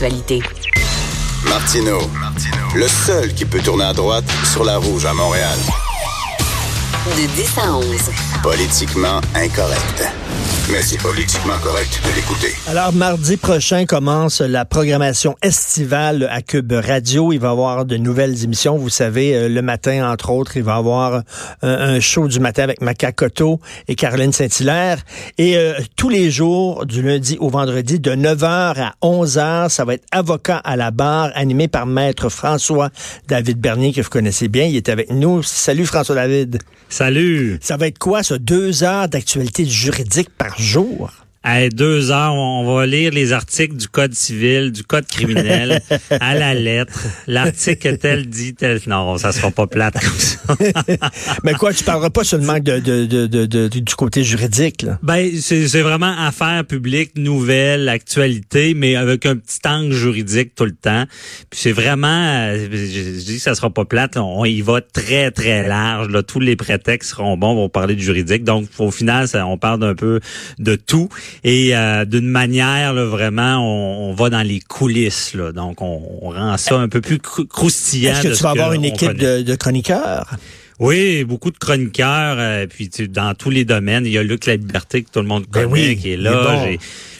l'actualité. Martino, le seul qui peut tourner à droite sur la rouge à Montréal. De 10 à 11. Politiquement incorrect. Mais c'est politiquement correct de l'écouter. Alors, mardi prochain commence la programmation estivale à Cube Radio. Il va y avoir de nouvelles émissions. Vous savez, euh, le matin, entre autres, il va y avoir un, un show du matin avec Macacoto et Caroline Saint-Hilaire. Et euh, tous les jours, du lundi au vendredi, de 9h à 11h, ça va être avocat à la barre, animé par maître François David Bernier, que vous connaissez bien. Il est avec nous. Salut François David. Salut. Ça va être quoi? Deux heures d'actualité juridique par jour? À deux heures, on va lire les articles du Code civil, du Code criminel, à la lettre. L'article tel dit tel. Non, ça sera pas plate comme ça. Mais quoi, tu parleras pas seulement de, de, de, de du côté juridique, là? Ben, c'est vraiment affaires publiques, nouvelles, actualité, mais avec un petit angle juridique tout le temps. Puis c'est vraiment, je, je dis que ça sera pas plate, on y va très, très large. Là. Tous les prétextes seront bons pour parler de juridique. Donc, au final, ça, on parle d'un peu de tout. Et euh, d'une manière, là, vraiment, on, on, va dans les coulisses. Là. Donc, on, on rend ça un peu plus croustillant. Est-ce que tu vas avoir une équipe de, de chroniqueurs? Oui, beaucoup de chroniqueurs, euh, puis tu, dans tous les domaines. Il y a Luc La Liberté que tout le monde connaît, ben oui, qui est là. Bon.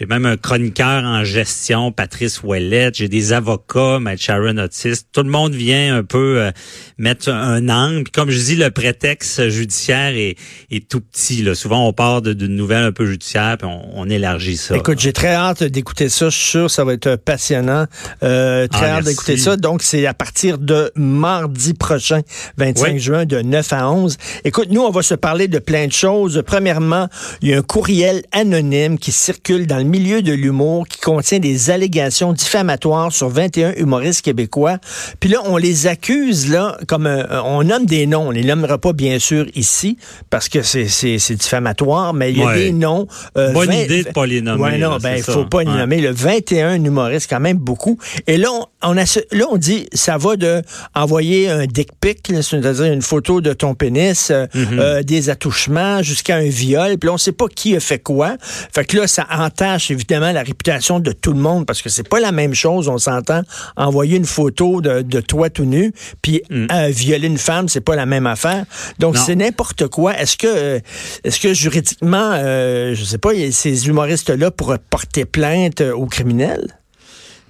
J'ai même un chroniqueur en gestion, Patrice Ouellette. J'ai des avocats, Matt Sharon Otis. Tout le monde vient un peu euh, mettre un angle. Puis comme je dis, le prétexte judiciaire est, est tout petit. Là. Souvent, on part d'une nouvelle un peu judiciaire, puis on, on élargit ça. Écoute, j'ai très hâte d'écouter ça. Je suis sûr que ça va être passionnant. Euh, très Ah, hâte d'écouter ça. Donc, c'est à partir de mardi prochain, 25 Oui. juin, de 9 à 11. Écoute, nous, on va se parler de plein de choses. Premièrement, il y a un courriel anonyme qui circule dans le milieu de l'humour qui contient des allégations diffamatoires sur 21 humoristes québécois. Puis là, on les accuse, là, comme euh, on nomme des noms. On les nommera pas, bien sûr, ici, parce que c'est diffamatoire, mais il y a Ouais. des noms. euh, Bonne 20 idée de pas les nommer, Ouais, non, là, ben, il faut ça. pas les Ouais. nommer. Le 21 humoristes, quand même beaucoup. Et là, on, on a, là, on dit, ça va de envoyer un dick pic, c'est-à-dire une photo de ton pénis, euh, euh, des attouchements, jusqu'à un viol. Puis là, on sait pas qui a fait quoi. Fait que là, ça entache évidemment la réputation de tout le monde parce que c'est pas la même chose, on s'entend. Envoyer une photo de, de toi tout nu, puis euh, violer une femme, c'est pas la même affaire. Donc, Mm. C'est n'importe quoi. Est-ce que, euh, est-ce que juridiquement, euh, je sais pas, ces humoristes-là pourraient porter plainte aux criminels?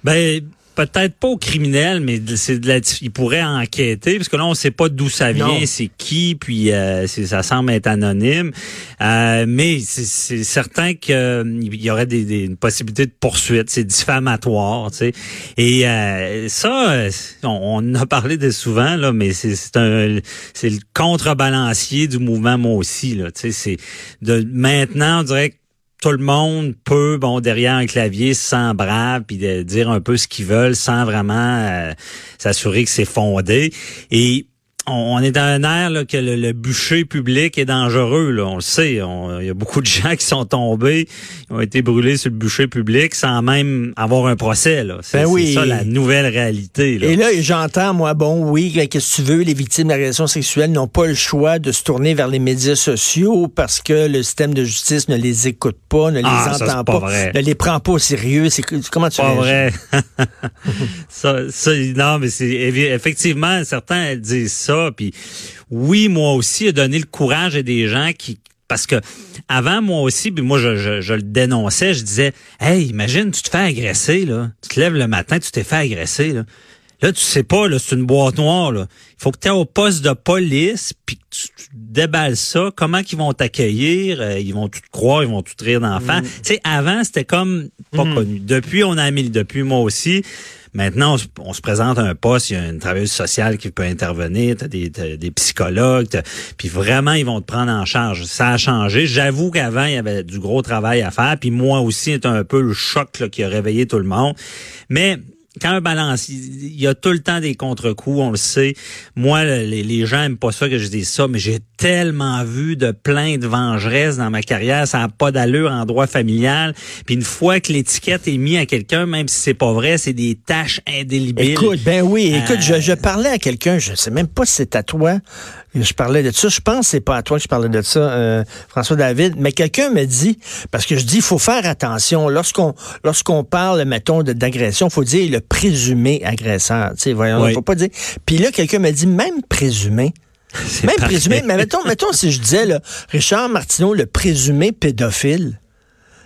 Ben peut-être pas au criminel, mais c'est de la, il pourrait enquêter parce que là on sait pas d'où ça vient, c'est qui, puis euh, ça semble être anonyme. Euh, mais c'est- certain qu'il y aurait des, des- une possibilité de poursuite, c'est diffamatoire, tu sais. Et euh, ça, euh, on, on en a parlé de souvent là, mais c'est c'est un, c'est le contrebalancier du mouvement moi aussi là, tu sais. C'est de maintenant on dirait que tout le monde peut, bon, derrière un clavier, sent brave, puis de dire un peu ce qu'ils veulent sans vraiment euh, s'assurer que c'est fondé. Et on, est dans un air là, que le, le bûcher public est dangereux. Là, on le sait. Il y a beaucoup de gens qui sont tombés, qui ont été brûlés sur le bûcher public sans même avoir un procès. Là. C'est, Ben oui. ça la nouvelle réalité. Là. Et là, j'entends, moi, bon, oui, qu'est-ce que tu veux, les victimes d'agressions sexuelles n'ont pas le choix de se tourner vers les médias sociaux parce que le système de justice ne les écoute pas, ne les Ah, ça, entend pas ne les prend pas au sérieux. C'est comment tu pas vrai. ça, ça, non, mais c'est effectivement certains disent ça. Puis oui, moi aussi, a donné le courage à des gens qui parce que avant moi aussi, puis moi je, je, je le dénonçais, je disais, hey, imagine, tu te fais agresser là, tu te lèves le matin, tu t'es fait agresser là. Là, tu sais pas, là, c'est une boîte noire. Là. Il faut que tu es au poste de police, puis que tu, tu déballes ça. Comment qu'ils vont t'accueillir? Euh, ils vont tout te croire, ils vont tout te rire d'enfant. Tu sais, avant, c'était comme pas connu. Depuis, on a mis depuis moi aussi. Maintenant, on se, présente à un poste, il y a une travailleuse sociale qui peut intervenir, des, des psychologues, puis vraiment, ils vont te prendre en charge. Ça a changé. J'avoue qu'avant, il y avait du gros travail à faire, puis moi aussi, c'était un peu le choc qui a réveillé tout le monde. Mais quand un balance, il y a tout le temps des contre-coups, on le sait. Moi, le- les, les gens aiment pas ça que je dise ça, mais j'ai tellement vu de plaintes vengeresses dans ma carrière, ça n'a pas d'allure en droit familial. Puis une fois que l'étiquette est mise à quelqu'un, même si c'est pas vrai, c'est des tâches indélébiles. Écoute, ben oui, écoute, Euh, je, je parlais à quelqu'un, je sais même pas si c'est à toi, je parlais de ça. Je pense que c'est pas à toi que je parlais de ça, euh, François David, mais quelqu'un me dit, parce que je dis, il faut faire attention. Lorsqu'on lorsqu'on parle, mettons, d'agression, il faut dire le présumé agresseur. Tu sais, voyons, faut pas dire. Puis là, quelqu'un me dit, même présumé. Même présumé, mais mettons, mettons si je disais, là, Richard Martineau, le présumé pédophile.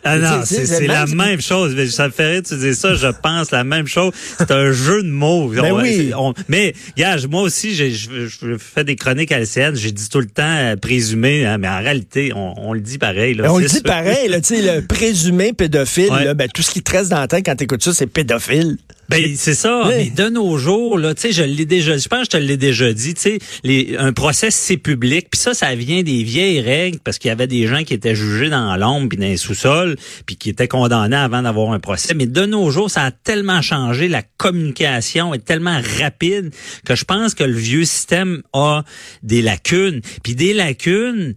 Ah non, c'est la même chose. Mais ça me ferait tu dis ça, je pense la même chose. C'est un jeu de mots. Ben oui. mais, gars, moi aussi, je, fais des chroniques à LCN, j'ai dit tout le temps euh, présumé, hein, mais en réalité, on, le dit pareil. Là, on le dit pareil, là, tu sais, le présumé pédophile, là, ben, tout ce qui te reste dans la tête quand t'écoutes ça, c'est pédophile. Ben c'est ça. Mais de nos jours, là, tu sais, je l'ai déjà, je pense que je te l'ai déjà dit, tu sais, un procès c'est public, puis ça, ça vient des vieilles règles parce qu'il y avait des gens qui étaient jugés dans l'ombre puis dans les sous-sols, puis qui étaient condamnés avant d'avoir un procès. Mais de nos jours, ça a tellement changé, la communication est tellement rapide que je pense que le vieux système a des lacunes. Puis des lacunes,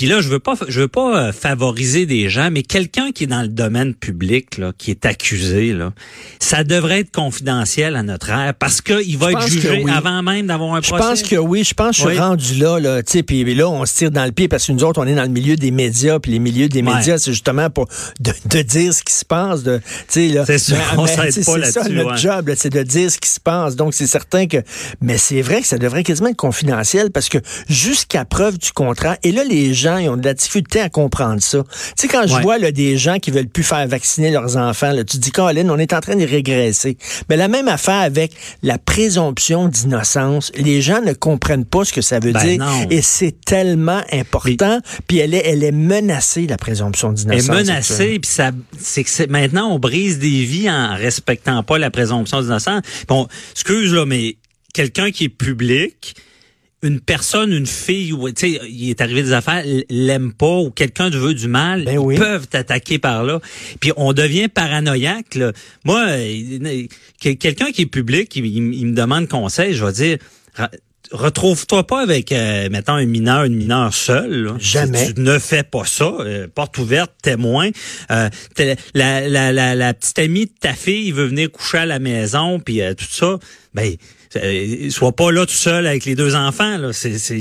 puis là, je veux pas, je veux pas euh, favoriser des gens, mais quelqu'un qui est dans le domaine public, là, qui est accusé, là, ça devrait être confidentiel à notre ère parce qu'il va être jugé avant même d'avoir un procès. Je pense que oui. Je pense que je suis rendu là, là. Tu sais, puis là, on se tire dans le pied parce que nous autres, on est dans le milieu des médias, puis les milieux des médias, c'est justement pour de, dire ce qui se passe. De, tu sais, là. C'est ça. on s'aide pas là-dessus. C'est ça notre job, c'est de dire ce qui se passe. Donc, c'est certain que, mais c'est vrai que ça devrait quasiment être confidentiel parce que jusqu'à preuve du contrat, et là, les gens ils ont de la difficulté à comprendre ça. Tu sais, quand je vois là, des gens qui veulent plus faire vacciner leurs enfants, là, tu te dis, Colin, on est en train de régresser. Mais la même affaire avec la présomption d'innocence. Les gens ne comprennent pas ce que ça veut ben dire. Et c'est tellement important. Puis elle est, elle est menacée, la présomption d'innocence. Elle est menacée, puis ça, c'est que maintenant, on brise des vies en respectant pas la présomption d'innocence. Bon, excuse, là, mais quelqu'un qui est public, une personne, une fille, ou tu sais, il est arrivé des affaires, l'aime pas ou quelqu'un te veut du mal, ben ils peuvent t'attaquer par là. Puis on devient paranoïaque. Là. Moi, quelqu'un qui est public, il, me demande conseil, je vais dire retrouve-toi pas avec, euh, mettons, un mineur, une mineure seule. Jamais. Tu, ne fais pas ça. Euh, porte ouverte, témoin. Euh, la, la, la, la, petite amie de ta fille veut venir coucher à la maison, puis tout ça. Ben, euh, sois pas là tout seul avec les deux enfants. Là. C'est, c'est,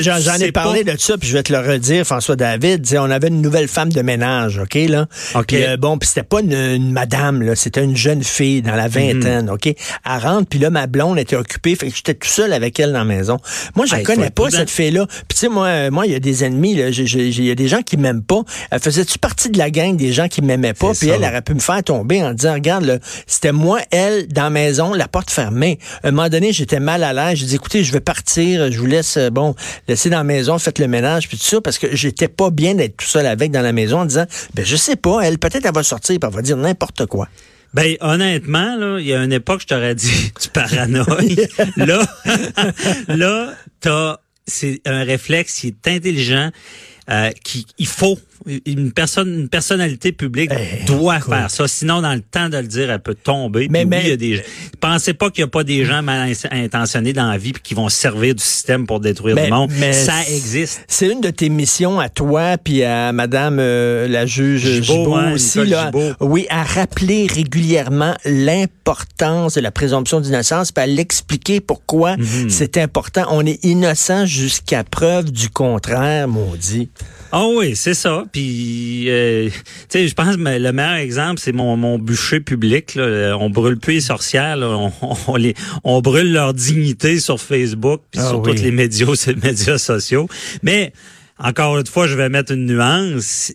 j'en, ai parlé de ça, puis je vais te le redire, François David. On avait une nouvelle femme de ménage, OK, là? OK. Euh, bon, puis c'était pas une, madame, là, c'était une jeune fille dans la vingtaine, OK? Elle rentre, puis là, ma blonde était occupée, fait que j'étais tout seul avec elle dans la maison. Moi, je ne connais pas cette fille-là. Puis tu sais, moi, euh, moi, il y a des ennemis, il y a des gens qui m'aiment pas. Elle faisait-tu partie de la gang des gens qui m'aimaient pas? Puis elle aurait pu me faire tomber en disant, regarde, là, c'était moi, elle, dans la maison, la porte fermée moment donné, j'étais mal à l'aise. J'ai dit, écoutez, je vais partir. Je vous laisse, euh, bon, laisser dans la maison, faites le ménage, puis tout ça, parce que j'étais pas bien d'être tout seul avec dans la maison en disant, ben, je sais pas, elle, peut-être elle va sortir, puis elle va dire n'importe quoi. Ben honnêtement, là, il y a une époque, je t'aurais dit tu paranoïes. là, là, t'as c'est un réflexe qui est intelligent, euh, qui il faut une personne, une personnalité publique eh, doit faire ça. Sinon, dans le temps de le dire, elle peut tomber. Mais, mais il y a des Pensez pas qu'il n'y a pas des gens mal intentionnés dans la vie qui vont servir du système pour détruire le monde. Mais ça existe. C'est une de tes missions à toi puis à Madame euh, la juge Gibault, aussi là. Oui, à rappeler régulièrement l'importance de la présomption d'innocence, puis à l'expliquer pourquoi mhm. c'est important. On est innocent jusqu'à preuve du contraire, maudit. Ah oui, c'est ça. Puis, euh, tu sais, je pense que le meilleur exemple, c'est mon, mon bûcher public. Là. On brûle plus les sorcières. On, on, les, on brûle leur dignité sur Facebook puis ah sur tous les médias, les médias sociaux. Mais encore une fois, je vais mettre une nuance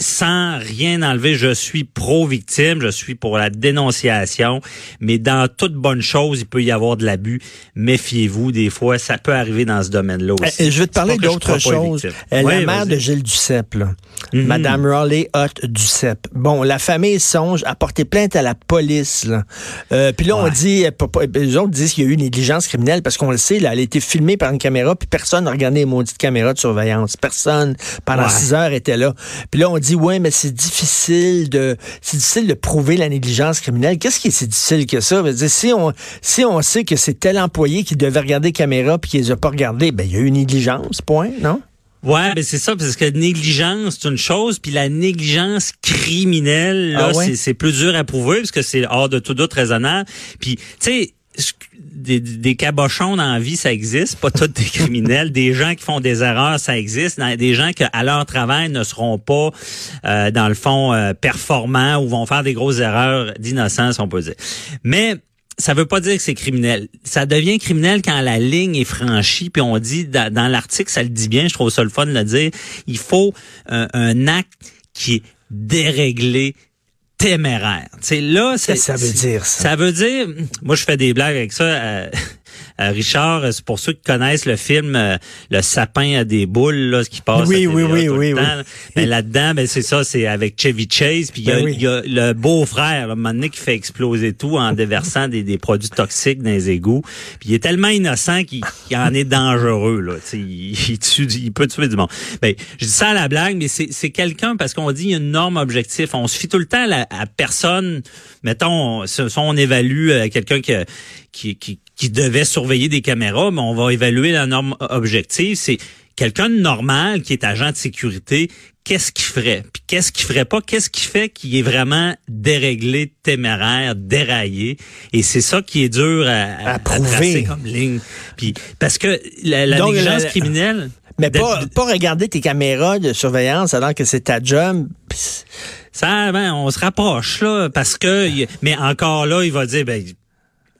sans rien enlever, je suis pro-victime, je suis pour la dénonciation, mais dans toute bonne chose, il peut y avoir de l'abus. Méfiez-vous, des fois, ça peut arriver dans ce domaine-là aussi. Eh, je vais te parler d'autre chose. Eh, la mère de Gilles Duceppe, là. Mhm. Madame Raleigh Hutt Duceppe. Bon, la famille songe à porter plainte à la police. Là. Euh, puis là, on dit, les autres disent qu'il y a eu une négligence criminelle parce qu'on le sait, là, elle a été filmée par une caméra, puis personne n'a regardé les maudites caméras de surveillance. Personne, pendant six heures, était là. Puis là, on dit dit ouais, mais c'est difficile de c'est difficile de prouver la négligence criminelle. Qu'est-ce qui est si difficile que ça? Si on si on sait que c'est tel employé qui devait regarder caméra puis qu'il les a pas regardés, ben il y a eu une négligence, point, non? Ouais, ben c'est ça, parce que négligence, c'est une chose, puis la négligence criminelle, là, ah c'est plus dur à prouver, parce que c'est hors de tout doute raisonnable. Puis, tu sais, des, des cabochons dans la vie, ça existe, pas tous des criminels. des gens qui font des erreurs, ça existe. Des gens qui, à leur travail, ne seront pas, euh, dans le fond, euh, performants ou vont faire des grosses erreurs d'innocence, on peut dire. Mais ça veut pas dire que c'est criminel. Ça devient criminel quand la ligne est franchie, puis on dit, dans, l'article, ça le dit bien, je trouve ça le fun de le dire, il faut un, un acte qui est déréglé, téméraire. C'est là, c'est ça veut dire ça? Ça veut dire, moi je fais des blagues avec ça. Euh, euh, Richard, c'est pour ceux qui connaissent le film euh, Le sapin à des boules là, ce qui passe. Oui, oui, oui, oui, oui. Mais là-dedans, ben c'est ça, c'est avec Chevy Chase, puis il y, a ben le beau-frère, un moment donné, qui fait exploser tout en déversant des, des, produits toxiques dans les égouts. Puis il est tellement innocent qu'il en est dangereux là. Il, il, tue, il peut tuer du monde. Ben, je dis ça à la blague, mais c'est quelqu'un parce qu'on dit il y a une norme objectif. On se fie tout le temps à, à personne. Mettons, si on évalue euh, quelqu'un qui, qui, qui qui devait surveiller des caméras, mais on va évaluer la norme objective. C'est quelqu'un de normal qui est agent de sécurité, qu'est-ce qu'il ferait? Puis qu'est-ce qu'il ferait pas? Qu'est-ce qui fait qu'il est vraiment déréglé, téméraire, déraillé? Et c'est ça qui est dur à, prouver comme ligne. Puis parce que la, la négligence criminelle. Mais pas, pas regarder tes caméras de surveillance alors que c'est ta job. Ça, ben, on se rapproche là parce que, mais encore là, il va dire, ben,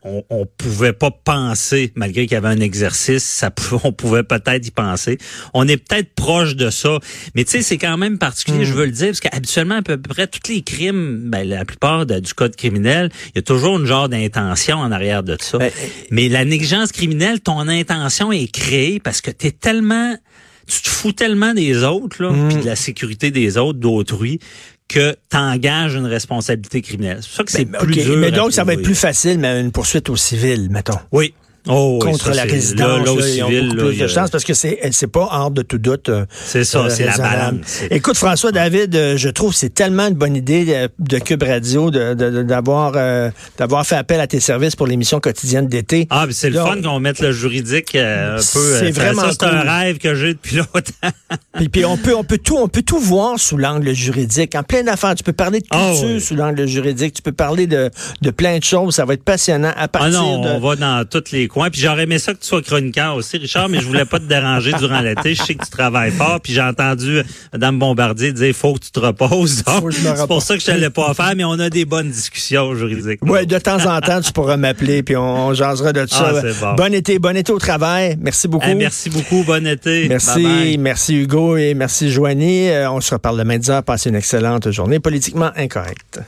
on, on pouvait pas penser, malgré qu'il y avait un exercice, ça on pouvait peut-être y penser. On est peut-être proche de ça, mais tu sais, c'est quand même particulier, je hmm. veux le dire, parce qu'habituellement, à peu près tous les crimes, ben, la plupart du code criminel, il y a toujours une genre d'intention en arrière de ça. Ben, mais la négligence criminelle, ton intention est créée parce que tu es tellement tu te fous tellement des autres, là, puis hmm. de la sécurité des autres, d'autrui, que tu engages une responsabilité criminelle. C'est ça que c'est ben, plus dur. Mais donc, ça va être plus facile, mais une poursuite au civil, mettons. Oui. Oh, contre la résidence. Là, là, civil, plus de chance parce que c'est c'est pas hors de tout doute. Euh, c'est ça, euh, c'est la balance. Écoute François David, euh, je trouve c'est tellement une bonne idée de, Cube Radio d'avoir d'avoir fait appel à tes services pour l'émission quotidienne d'été. Ah, c'est le fun qu'on mette le juridique un peu. C'est vraiment ça, c'est un rêve que j'ai depuis longtemps. puis, puis on peut on peut tout on peut tout voir sous l'angle juridique. En plein d'affaires, tu peux parler de ah culture sous l'angle juridique, tu peux parler de de plein de choses. Ça va être passionnant à partir ah non, de. On va dans toutes les coins. Puis j'aurais aimé ça que tu sois chroniqueur aussi, Richard, mais je voulais pas te déranger durant l'été. Je sais que tu travailles fort. Puis j'ai entendu Mme Bombardier dire faut que tu te reposes. C'est pour ça que je t'allais pas faire, mais on a des bonnes discussions juridiques. Oui, de temps en temps, tu pourras m'appeler, puis on, jasera de ça. Ah, bon. été, bon été au travail. Merci beaucoup. Eh, merci beaucoup, bon été. Merci, merci Hugo et merci Joanie. Euh, on se reparle demain 10 heures. Passez une excellente journée politiquement incorrecte.